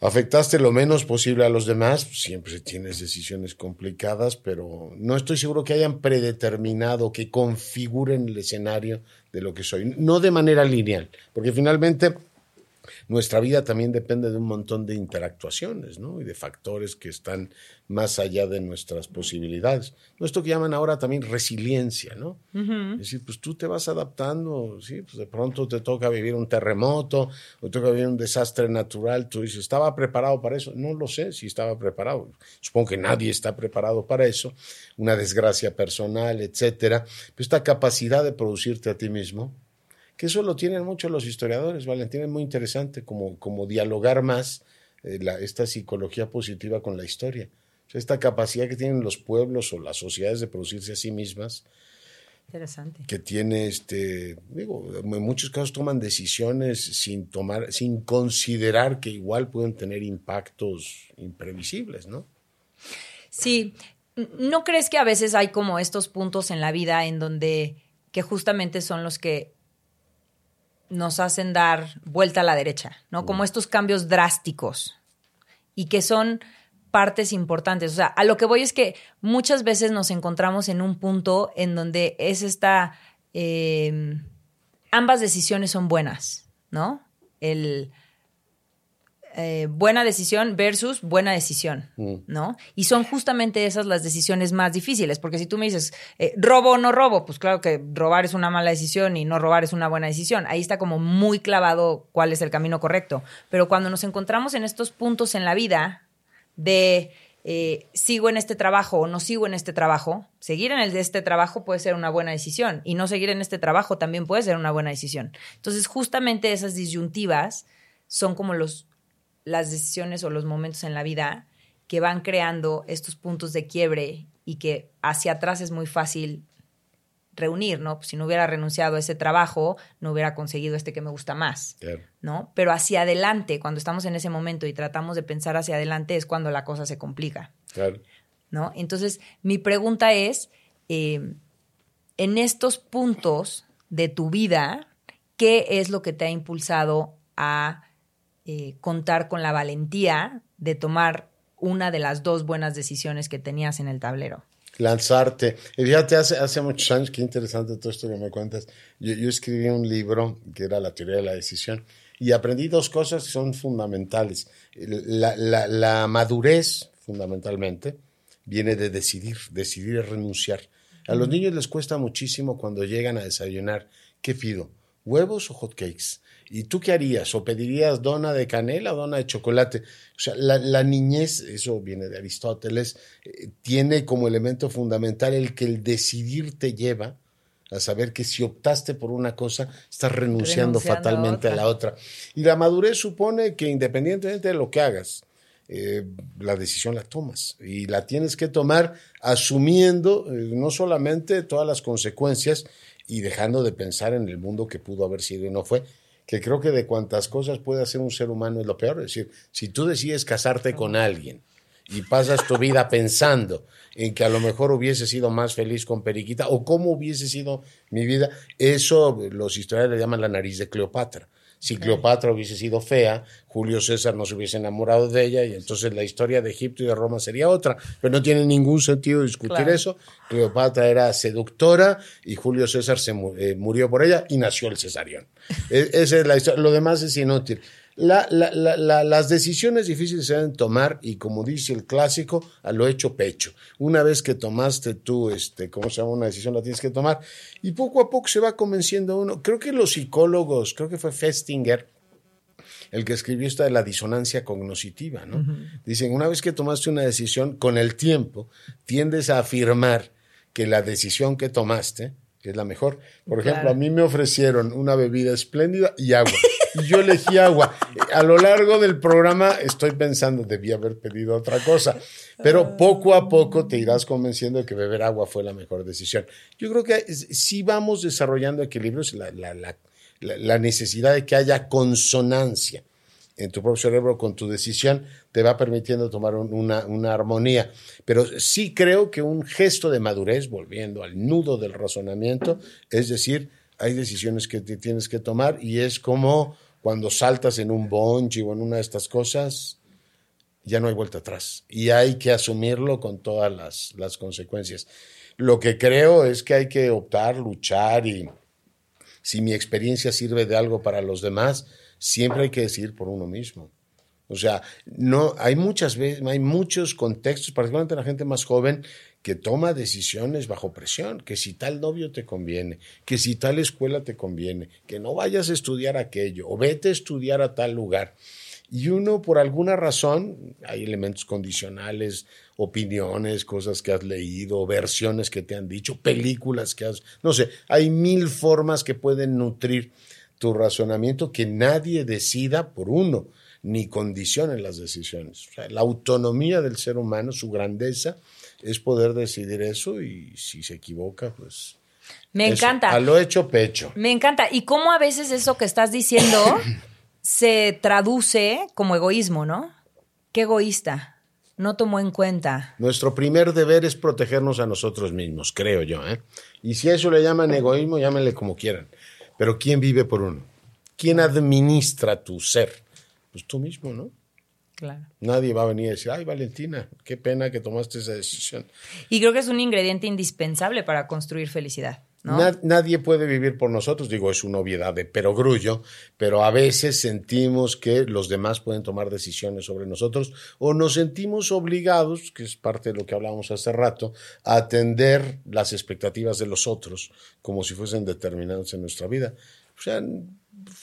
afectaste lo menos posible a los demás, siempre tienes decisiones complicadas, pero no estoy seguro que hayan predeterminado, que configuren el escenario de lo que soy, no de manera lineal, porque finalmente nuestra vida también depende de un montón de interactuaciones, ¿no? Y de factores que están más allá de nuestras posibilidades. Esto que llaman ahora también resiliencia, ¿no? Es decir, pues tú te vas adaptando, ¿sí? Pues de pronto te toca vivir un terremoto o te toca vivir un desastre natural. Tú dices, ¿estaba preparado para eso? No lo sé si estaba preparado. Supongo que nadie está preparado para eso. Una desgracia personal, etcétera. Pero esta capacidad de producirte a ti mismo, que eso lo tienen muchos los historiadores, Valentín, es muy interesante como, como dialogar más eh, la, esta psicología positiva con la historia. esta capacidad que tienen los pueblos o las sociedades de producirse a sí mismas. Interesante. Que tiene, este, digo, en muchos casos toman decisiones sin tomar, sin considerar que igual pueden tener impactos imprevisibles, ¿no? Sí. ¿No crees que a veces hay como estos puntos en la vida en donde que justamente son los que nos hacen dar vuelta a la derecha, ¿no? Como estos cambios drásticos y que son partes importantes. O sea, a lo que voy es que muchas veces nos encontramos en un punto en donde es esta... Em, ambas decisiones son buenas, ¿no? El eh, buena decisión versus buena decisión, mm. ¿no? Y son justamente esas las decisiones más difíciles, porque si tú me dices, eh, robo o no robo, pues claro que robar es una mala decisión y no robar es una buena decisión. Ahí está como muy clavado cuál es el camino correcto. Pero cuando nos encontramos en estos puntos en la vida de eh, sigo en este trabajo o no sigo en este trabajo, seguir en el de este trabajo puede ser una buena decisión y no seguir en este trabajo también puede ser una buena decisión. Entonces, justamente esas disyuntivas son como los las decisiones o los momentos en la vida que van creando estos puntos de quiebre y que hacia atrás es muy fácil reunir, ¿no? Pues si no hubiera renunciado a ese trabajo, no hubiera conseguido este que me gusta más, ¿no? Pero hacia adelante, cuando estamos en ese momento y tratamos de pensar hacia adelante, es cuando la cosa se complica, ¿no? Entonces, mi pregunta es, eh, en estos puntos de tu vida, ¿qué es lo que te ha impulsado a eh, contar con la valentía de tomar una de las dos buenas decisiones que tenías en el tablero. Lanzarte. Y fíjate, hace, hace muchos años, qué interesante todo esto que me cuentas. Yo, yo escribí un libro que era la teoría de la decisión y aprendí dos cosas que son fundamentales. La, la, la madurez, fundamentalmente, viene de decidir, decidir es renunciar. A los niños les cuesta muchísimo cuando llegan a desayunar. ¿Qué pido? ¿Huevos o hot cakes? ¿Y tú qué harías? ¿O pedirías dona de canela o dona de chocolate? O sea, la, niñez, eso viene de Aristóteles, eh, tiene como elemento fundamental el que el decidir te lleva a saber que si optaste por una cosa, estás renunciando, fatalmente a, la otra. Y la madurez supone que independientemente de lo que hagas, eh, la decisión la tomas y la tienes que tomar asumiendo eh, no solamente todas las consecuencias y dejando de pensar en el mundo que pudo haber sido y no fue, que creo que de cuantas cosas puede hacer un ser humano es lo peor. Es decir, si tú decides casarte con alguien y pasas tu vida pensando en que a lo mejor hubiese sido más feliz con Periquita o cómo hubiese sido mi vida, eso los historiadores le llaman la nariz de Cleopatra. Si Cleopatra hubiese sido fea, Julio César no se hubiese enamorado de ella y entonces la historia de Egipto y de Roma sería otra. Pero no tiene ningún sentido discutir eso. Cleopatra era seductora y Julio César se eh, murió por ella y nació el cesarión. E, esa es la historia. Lo demás es inútil. La, la, las decisiones difíciles se deben tomar y como dice el clásico, a lo hecho pecho. Una vez que tomaste tú, este, ¿cómo se llama? Una decisión la tienes que tomar y poco a poco se va convenciendo uno. Creo que los psicólogos, creo que fue Festinger, el que escribió esta de la disonancia cognoscitiva, ¿no? Dicen, una vez que tomaste una decisión, con el tiempo tiendes a afirmar que la decisión que tomaste es la mejor. Por ejemplo, a mí me ofrecieron una bebida espléndida y agua. Y yo elegí agua. A lo largo del programa estoy pensando, debí haber pedido otra cosa, pero poco a poco te irás convenciendo de que beber agua fue la mejor decisión. Yo creo que si vamos desarrollando equilibrios, la, la, la, la necesidad de que haya consonancia en tu propio cerebro con tu decisión te va permitiendo tomar una, una, armonía. Pero sí creo que un gesto de madurez, volviendo al nudo del razonamiento, es decir, hay decisiones que tienes que tomar y es como cuando saltas en un bungee o en una de estas cosas, ya no hay vuelta atrás y hay que asumirlo con todas las, las consecuencias. Lo que creo es que hay que optar, luchar y si mi experiencia sirve de algo para los demás, siempre hay que decidir por uno mismo. O sea, no, hay muchas veces, hay muchos contextos, particularmente la gente más joven, que toma decisiones bajo presión, que si tal novio te conviene, que si tal escuela te conviene, que no vayas a estudiar aquello, o vete a estudiar a tal lugar. Y uno, por alguna razón, hay elementos condicionales, opiniones, cosas que has leído, versiones que te han dicho, películas que has, no sé, hay mil formas que pueden nutrir tu razonamiento que nadie decida por uno ni condicionen las decisiones. la autonomía del ser humano, su grandeza, es poder decidir eso y si se equivoca, pues... Me encanta. A lo hecho pecho. Me encanta. Y cómo a veces eso que estás diciendo se traduce como egoísmo, ¿no? Qué egoísta. No tomó en cuenta. Nuestro primer deber es protegernos a nosotros mismos, creo yo. ¿eh? Y si eso le llaman egoísmo, llámenle como quieran. Pero ¿quién vive por uno? ¿Quién administra tu ser? Pues tú mismo, ¿no? Claro. Nadie va a venir a decir, ay, Valentina, qué pena que tomaste esa decisión. Y creo que es un ingrediente indispensable para construir felicidad nadie puede vivir por nosotros, digo, es una obviedad de perogrullo, pero a veces sentimos que los demás pueden tomar decisiones sobre nosotros o nos sentimos obligados, que es parte de lo que hablábamos hace rato, a atender las expectativas de los otros como si fuesen determinantes en nuestra vida. O sea,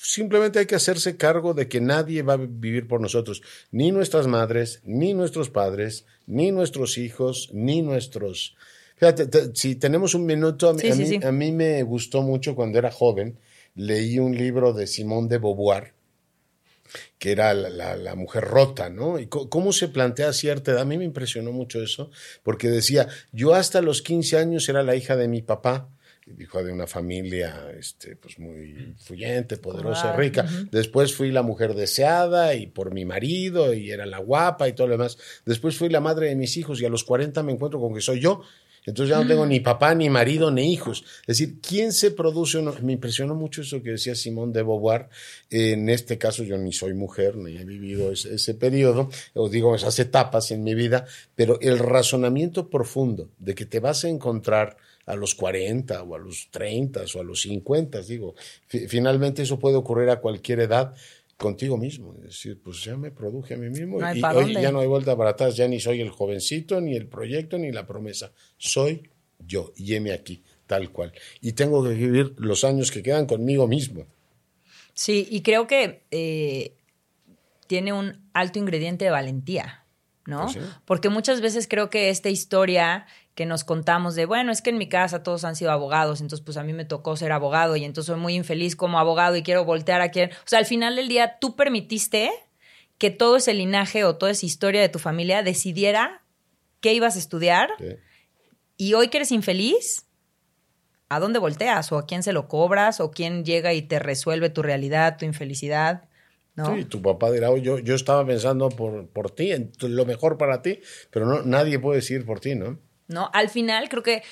simplemente hay que hacerse cargo de que nadie va a vivir por nosotros, ni nuestras madres, ni nuestros padres, ni nuestros hijos, ni nuestros Fíjate, si tenemos un minuto, a mí, me gustó mucho cuando era joven, leí un libro de Simone de Beauvoir, que era la, mujer rota, ¿no? Y cómo se plantea cierta edad. A mí me impresionó mucho eso, porque decía, yo hasta los 15 años era la hija de mi papá, hijo de una familia este, pues muy influyente, poderosa, rica. Después fui la mujer deseada y por mi marido y era la guapa y todo lo demás. Después fui la madre de mis hijos y a los 40 me encuentro con que soy yo entonces ya no tengo ni papá, ni marido, ni hijos. Es decir, ¿quién se produce? Me impresionó mucho eso que decía Simón de Beauvoir. En este caso yo ni soy mujer, ni he vivido ese, periodo, o digo esas etapas en mi vida, pero el razonamiento profundo de que te vas a encontrar a los 40 o a los 30 o a los 50, digo, finalmente eso puede ocurrir a cualquier edad contigo mismo. Es decir, pues ya me produje a mí mismo y hoy ya no hay vuelta para atrás, ya ni soy el jovencito, ni el proyecto, ni la promesa. Soy yo y heme aquí, tal cual. Y tengo que vivir los años que quedan conmigo mismo. Sí, y creo que eh, tiene un alto ingrediente de valentía. ¿No? Pues Porque muchas veces creo que esta historia que nos contamos de, bueno, es que en mi casa todos han sido abogados, entonces pues a mí me tocó ser abogado y entonces soy muy infeliz como abogado y quiero voltear a quien... O sea, al final del día tú permitiste que todo ese linaje o toda esa historia de tu familia decidiera qué ibas a estudiar y hoy que eres infeliz, ¿a dónde volteas? ¿O a quién se lo cobras? ¿O quién llega y te resuelve tu realidad, tu infelicidad? Sí, tu papá dirá, yo, yo estaba pensando por, por ti, en lo mejor para ti, pero no, nadie puede decir por ti, ¿no? No, al final creo que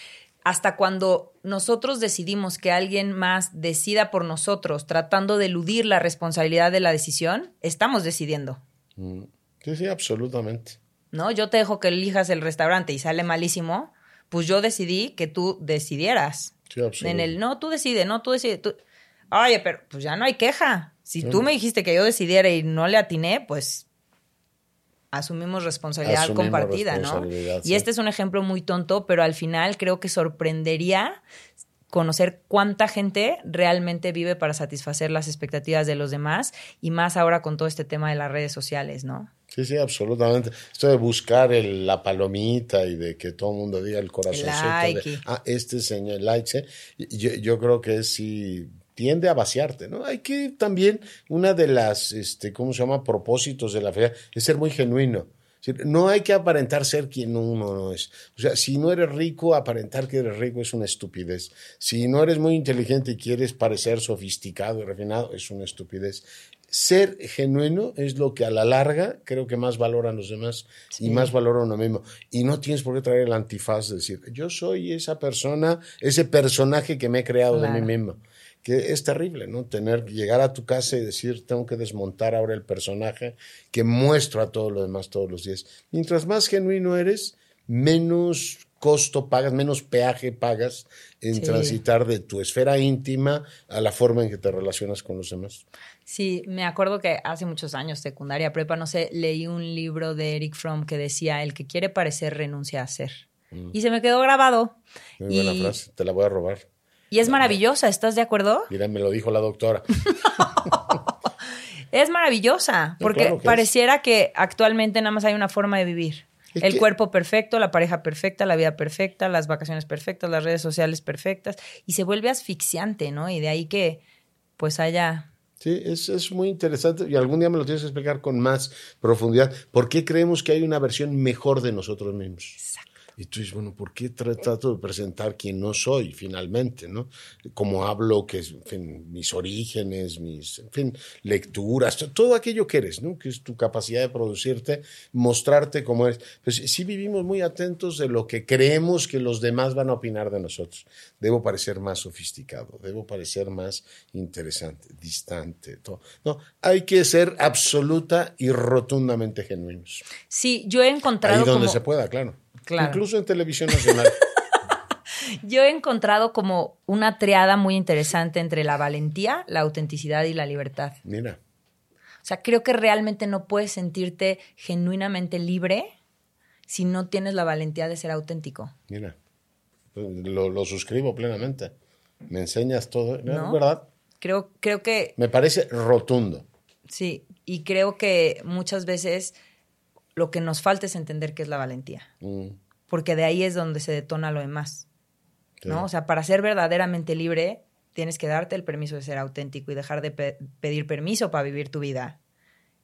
hasta cuando nosotros decidimos que alguien más decida por nosotros, tratando de eludir la responsabilidad de la decisión, estamos decidiendo. Mm. Sí, sí, absolutamente. ¿No? Yo te dejo que elijas el restaurante y sale malísimo, pues yo decidí que tú decidieras. Sí, absolutamente. En el no, tú decides, no, tú decides. Tú... Oye, pero pues ya no hay queja. Si tú me dijiste que yo decidiera y no le atiné, pues asumimos responsabilidad compartida, ¿no? Y este es un ejemplo muy tonto, pero al final creo que sorprendería conocer cuánta gente realmente vive para satisfacer las expectativas de los demás y más ahora con todo este tema de las redes sociales, ¿no? Sí, sí, absolutamente. Esto de buscar la palomita y de que todo el mundo diga el corazoncito de, ah, este señor, like, yo, yo creo que es sí tiende a vaciarte, ¿no? Hay que también, una de las, este, ¿cómo se llama?, propósitos de la fe es ser muy genuino. No hay que aparentar ser quien uno no es. O sea, si no eres rico, aparentar que eres rico es una estupidez. Si no eres muy inteligente y quieres parecer sofisticado y refinado, es una estupidez. Ser genuino es lo que a la larga creo que más valoran los demás y más valora uno mismo. Y no tienes por qué traer el antifaz de decir, yo soy esa persona, ese personaje que me he creado de mí mismo que es terrible, ¿no? Tener, llegar a tu casa y decir, tengo que desmontar ahora el personaje que muestro a todos los demás todos los días. Mientras más genuino eres, menos costo pagas, menos peaje pagas en transitar de tu esfera íntima a la forma en que te relacionas con los demás. Sí, me acuerdo que hace muchos años, secundaria, prepa, no sé, leí un libro de Eric Fromm que decía, el que quiere parecer renuncia a ser. Mm. Y se me quedó grabado. Muy buena frase, te la voy a robar. Y es maravillosa, ¿estás de acuerdo? Mira, me lo dijo la doctora. es maravillosa, porque pareciera que actualmente nada más hay una forma de vivir. el cuerpo perfecto, la pareja perfecta, la vida perfecta, las vacaciones perfectas, las redes sociales perfectas, y se vuelve asfixiante, ¿no? Y de ahí que pues haya Sí, es, es, muy interesante y algún día me lo tienes que explicar con más profundidad. ¿Por qué creemos que hay una versión mejor de nosotros mismos? Y tú dices, bueno, ¿por qué trato de presentar quien no soy finalmente, no? Como hablo, que es, en fin, mis orígenes, mis, en fin, lecturas, todo aquello que eres, ¿no? Que es tu capacidad de producirte, mostrarte como eres. Pues sí vivimos muy atentos de lo que creemos que los demás van a opinar de nosotros. Debo parecer más sofisticado, debo parecer más interesante, distante, todo. No, hay que ser absoluta y rotundamente genuinos. Sí, yo he encontrado Ahí donde se pueda, claro. Incluso en televisión nacional. Yo he encontrado como una triada muy interesante entre la valentía, la autenticidad y la libertad. Mira. O sea, creo que realmente no puedes sentirte genuinamente libre si no tienes la valentía de ser auténtico. Mira, pues, lo, suscribo plenamente. Me enseñas todo, ¿no? ¿verdad? Creo, creo que... Me parece rotundo. Sí, y creo que muchas veces lo que nos falta es entender qué es la valentía. Mm. Porque de ahí es donde se detona lo demás. ¿No? O sea, para ser verdaderamente libre, tienes que darte el permiso de ser auténtico y dejar de pedir permiso para vivir tu vida.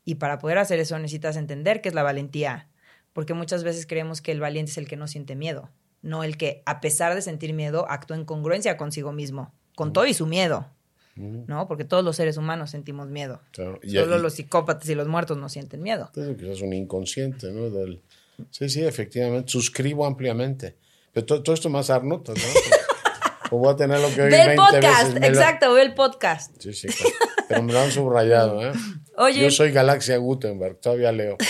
Y para poder hacer eso necesitas entender qué es la valentía. Porque muchas veces creemos que el valiente es el que no siente miedo, no el que, a pesar de sentir miedo, actúa en congruencia consigo mismo, con mm. todo y su miedo. ¿No? Porque todos los seres humanos sentimos miedo. Solo los psicópatas y los muertos no sienten miedo. es un inconsciente, ¿no? Sí, sí, efectivamente. Suscribo ampliamente. Pero todo, esto más Arnold, ¿no? o voy a tener lo que Ve el podcast, exacto, ve el podcast. Sí, sí, pero me lo han subrayado, ¿eh? Oye. Yo soy Galaxia Gutenberg, todavía leo.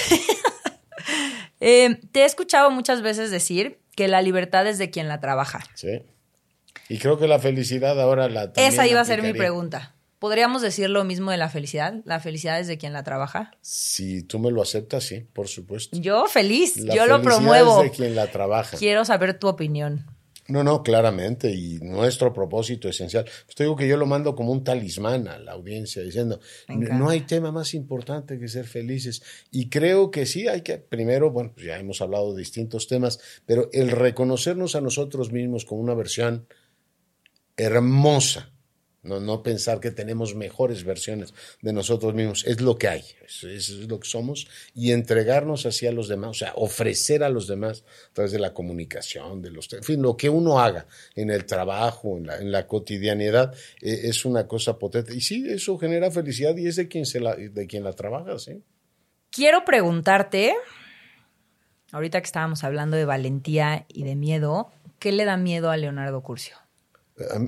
Eh, te he escuchado muchas veces decir que la libertad es de quien la trabaja. Sí. Y creo que la felicidad ahora la... Esa iba a ser mi pregunta. ¿Podríamos decir lo mismo de la felicidad? ¿La felicidad es de quien la trabaja? Si tú me lo aceptas, sí, por supuesto. Yo feliz, yo lo promuevo. Es de quien la trabaja. Quiero saber tu opinión. No, no, claramente, y nuestro propósito esencial. Pues te digo que yo lo mando como un talismán a la audiencia, diciendo, no hay tema más importante que ser felices. Y creo que sí, hay que, primero, bueno, pues ya hemos hablado de distintos temas, pero el reconocernos a nosotros mismos como una versión hermosa. No, no pensar que tenemos mejores versiones de nosotros mismos. Es lo que hay, eso, es lo que somos. Y entregarnos hacia los demás, o sea, ofrecer a los demás a través de la comunicación, de los... En fin, lo que uno haga en el trabajo, en la, en la cotidianidad, e, es una cosa potente. Y sí, eso genera felicidad y es de quien, se la, de quien la trabaja, sí. Quiero preguntarte, ahorita que estábamos hablando de valentía y de miedo, ¿qué le da miedo a Leonardo Curcio?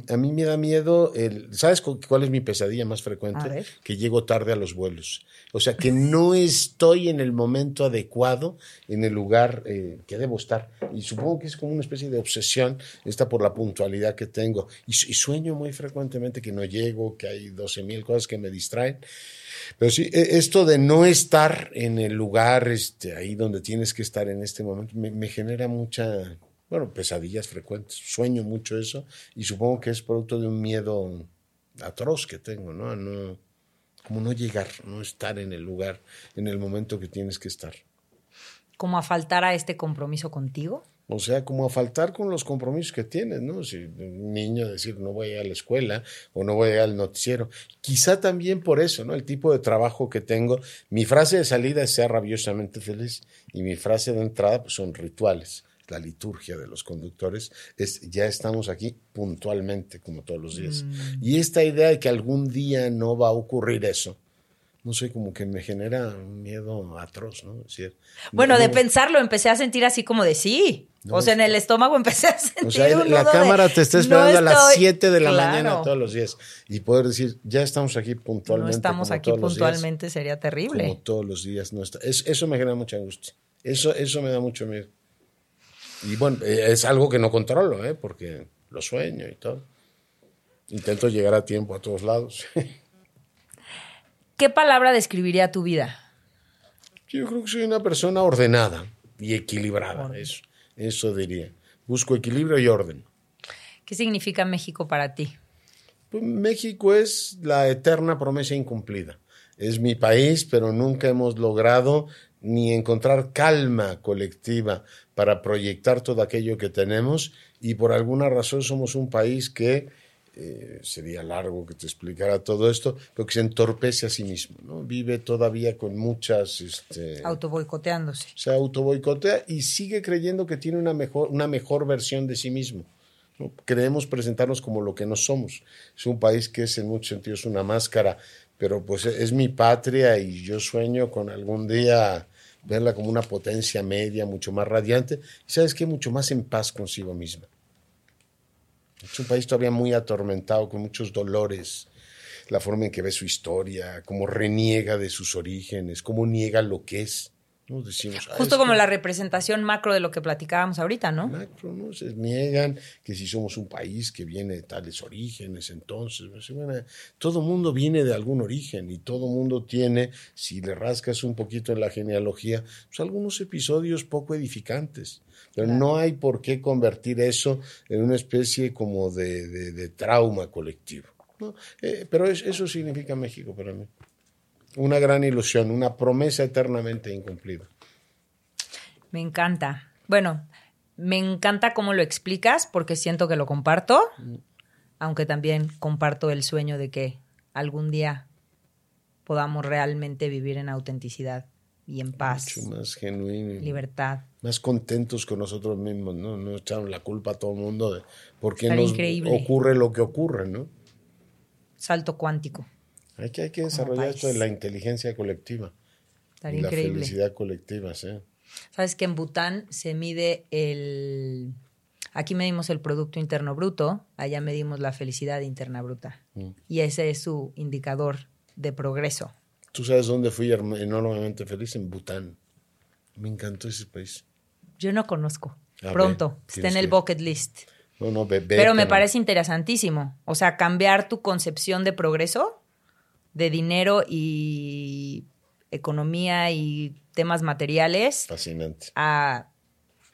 A, mí me da miedo, el, ¿sabes cuál es mi pesadilla más frecuente? Que llego tarde a los vuelos. O sea, que no estoy en el momento adecuado, en el lugar eh, que debo estar. Y supongo que es como una especie de obsesión, esta por la puntualidad que tengo. Y, sueño muy frecuentemente que no llego, que hay 12 mil cosas que me distraen. Pero sí, e, esto de no estar en el lugar este, ahí donde tienes que estar en este momento me genera mucha bueno, pesadillas frecuentes. Sueño mucho eso y supongo que es producto de un miedo atroz que tengo, ¿no? no como no llegar, no estar en el lugar, en el momento que tienes que estar. ¿Como a faltar a este compromiso contigo? O sea, como a faltar con los compromisos que tienes, ¿no? Si un niño decir no voy a, ir a la escuela o no voy a ir al noticiero. Quizá también por eso, ¿no? El tipo de trabajo que tengo. Mi frase de salida es ser rabiosamente feliz y mi frase de entrada pues, son rituales la liturgia de los conductores, es ya estamos aquí puntualmente, como todos los días. Mm. Y esta idea de que algún día no va a ocurrir eso, no sé, como que me genera un miedo atroz, ¿no? bueno, de pensarlo, empecé a sentir así como de sí. o sea, en el estómago empecé a sentir. O sea, la cámara te está esperando a las 7 de la mañana todos los días. Y poder decir, ya estamos aquí puntualmente. No estamos aquí puntualmente, sería terrible. Como todos los días. No está, eso me genera mucha angustia. Eso, eso me da mucho miedo. Y bueno, eh, es algo que no controlo, ¿eh? porque lo sueño y todo. Intento llegar a tiempo a todos lados. ¿Qué palabra describiría tu vida? Yo creo que soy una persona ordenada y equilibrada, eso, eso diría. Busco equilibrio y orden. ¿Qué significa México para ti? Pues México es la eterna promesa incumplida. Es mi país, pero nunca hemos logrado ni encontrar calma colectiva para proyectar todo aquello que tenemos y por alguna razón somos un país que eh, sería largo que te explicara todo esto, pero que se entorpece a sí mismo, ¿no? Vive todavía con muchas... Este, Autoboicoteándose. Se autoboicotea y sigue creyendo que tiene una mejor, una mejor versión de sí mismo. ¿no? Creemos presentarnos como lo que no somos. Es un país que es en muchos sentidos una máscara, pero pues es mi patria y yo sueño con algún día verla como una potencia media, mucho más radiante, y sabes que mucho más en paz consigo misma. Es un país todavía muy atormentado, con muchos dolores. La forma en que ve su historia, cómo reniega de sus orígenes, cómo niega lo que es. ¿No? Decimos, Justo como la representación macro de lo que platicábamos ahorita, ¿no? Macro, ¿no? Se niegan que si somos un país que viene de tales orígenes, entonces, pues, bueno, todo mundo viene de algún origen y todo mundo tiene, si le rascas un poquito en la genealogía, pues algunos episodios poco edificantes. Pero claro. no hay por qué convertir eso en una especie como de, de, de trauma colectivo. ¿no? Eh, pero es, eso significa México para mí una gran ilusión, una promesa eternamente incumplida. Me encanta. Bueno, me encanta cómo lo explicas porque siento que lo comparto, aunque también comparto el sueño de que algún día podamos realmente vivir en autenticidad y en paz. Mucho más genuino. Libertad. Más contentos con nosotros mismos, ¿no? No echaron la culpa a todo el mundo de por qué nos increíble. ocurre lo que ocurre, ¿no? Salto cuántico. Hay que, hay que desarrollar esto de la inteligencia colectiva. Estaría y la felicidad colectiva, sí. Sabes que en Bután se mide el. Aquí medimos el Producto Interno Bruto, allá medimos la felicidad interna bruta. Mm. Y ese es su indicador de progreso. ¿Tú sabes dónde fui enormemente feliz? En Bután. Me encantó ese país. Yo no conozco. Pronto. Está en el bucket list. No, no, ve, Pero me parece interesantísimo. O sea, cambiar tu concepción de progreso de dinero y economía y temas materiales Fascinante. a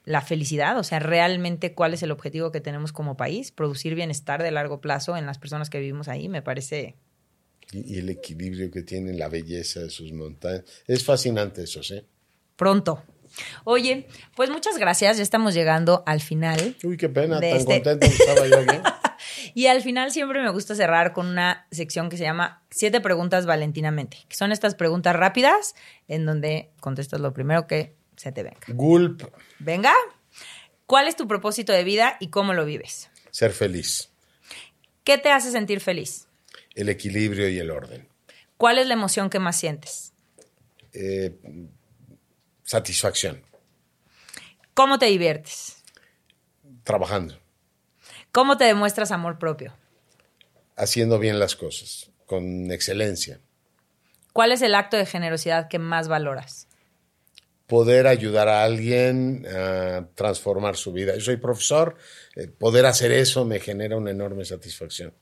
la felicidad, o sea, realmente cuál es el objetivo que tenemos como país, producir bienestar de largo plazo en las personas que vivimos ahí, me parece... Y, y el equilibrio que tienen, la belleza de sus montañas. Es fascinante eso, ¿sí? Pronto. Oye, pues muchas gracias, ya estamos llegando al final. Uy, qué pena, tan este... contento estaba yo aquí. Y al final siempre me gusta cerrar con una sección que se llama Siete preguntas valentinamente, que son estas preguntas rápidas en donde contestas lo primero que se te venga. Gulp. Venga. ¿Cuál es tu propósito de vida y cómo lo vives? Ser feliz. ¿Qué te hace sentir feliz? El equilibrio y el orden. ¿Cuál es la emoción que más sientes? Eh, satisfacción. ¿Cómo te diviertes? Trabajando. ¿Cómo te demuestras amor propio? Haciendo bien las cosas, con excelencia. ¿Cuál es el acto de generosidad que más valoras? Poder ayudar a alguien a transformar su vida. Yo soy profesor, eh, poder hacer eso me genera una enorme satisfacción.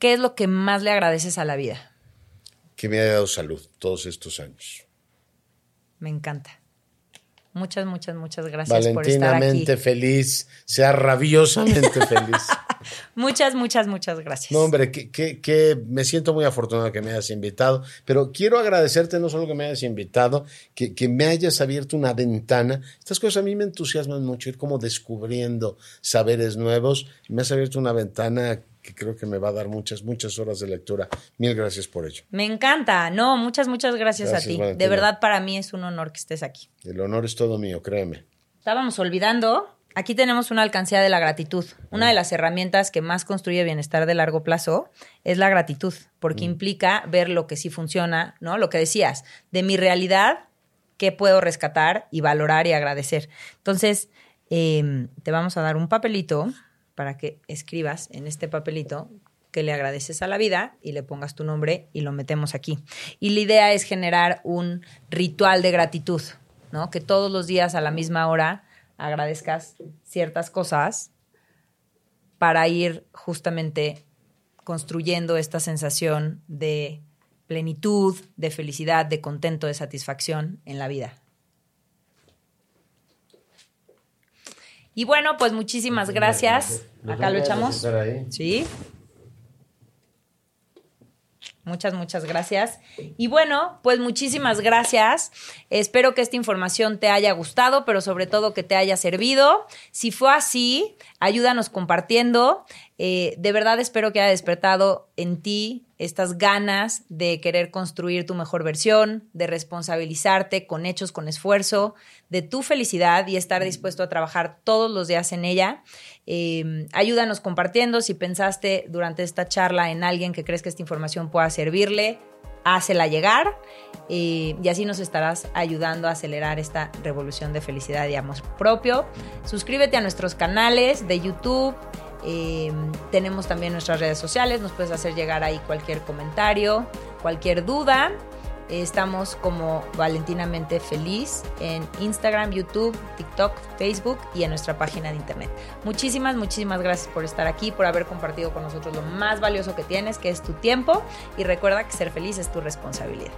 ¿Qué es lo que más le agradeces a la vida? Que me haya dado salud todos estos años. Me encanta. Muchas, muchas, muchas gracias por estar aquí. Valentinamente feliz, sea rabiosamente feliz. muchas, muchas, muchas gracias. No, hombre, que, que, que, me siento muy afortunado que me hayas invitado, pero quiero agradecerte no solo que me hayas invitado, que, que me hayas abierto una ventana. Estas cosas a mí me entusiasman mucho, ir como descubriendo saberes nuevos. Me has abierto una ventana que creo que me va a dar muchas, muchas horas de lectura. Mil gracias por ello. Me encanta. No, muchas, muchas gracias, gracias a ti. Valentina. De verdad, para mí es un honor que estés aquí. El honor es todo mío, créeme. Estábamos olvidando. Aquí tenemos una alcancía de la gratitud. Una mm. de las herramientas que más construye bienestar de largo plazo es la gratitud, porque mm. implica ver lo que sí funciona, ¿no? Lo que decías, de mi realidad, qué puedo rescatar y valorar y agradecer. Entonces, eh, te vamos a dar un papelito para que escribas en este papelito que le agradeces a la vida y le pongas tu nombre y lo metemos aquí. Y la idea es generar un ritual de gratitud, ¿no? Que todos los días a la misma hora agradezcas ciertas cosas para ir justamente construyendo esta sensación de plenitud, de felicidad, de contento, de satisfacción en la vida. Y bueno, pues muchísimas gracias. Acá lo echamos. Sí. Muchas, muchas gracias. Y bueno, pues muchísimas gracias. Espero que esta información te haya gustado, pero sobre todo que te haya servido. Si fue así, Ayúdanos compartiendo. Eh, de verdad espero que haya despertado en ti estas ganas de querer construir tu mejor versión, de responsabilizarte con hechos, con esfuerzo, de tu felicidad y estar dispuesto a trabajar todos los días en ella. Eh, ayúdanos compartiendo. Si pensaste durante esta charla en alguien que crees que esta información pueda servirle, hácela llegar eh, y así nos estarás ayudando a acelerar esta revolución de felicidad y amor propio. Suscríbete a nuestros canales de YouTube. Eh, tenemos también nuestras redes sociales, nos puedes hacer llegar ahí cualquier comentario, cualquier duda. Estamos como Valentinamente Feliz en Instagram, YouTube, TikTok, Facebook y en nuestra página de internet. Muchísimas, muchísimas gracias por estar aquí, por haber compartido con nosotros lo más valioso que tienes, que es tu tiempo. Y recuerda que ser feliz es tu responsabilidad.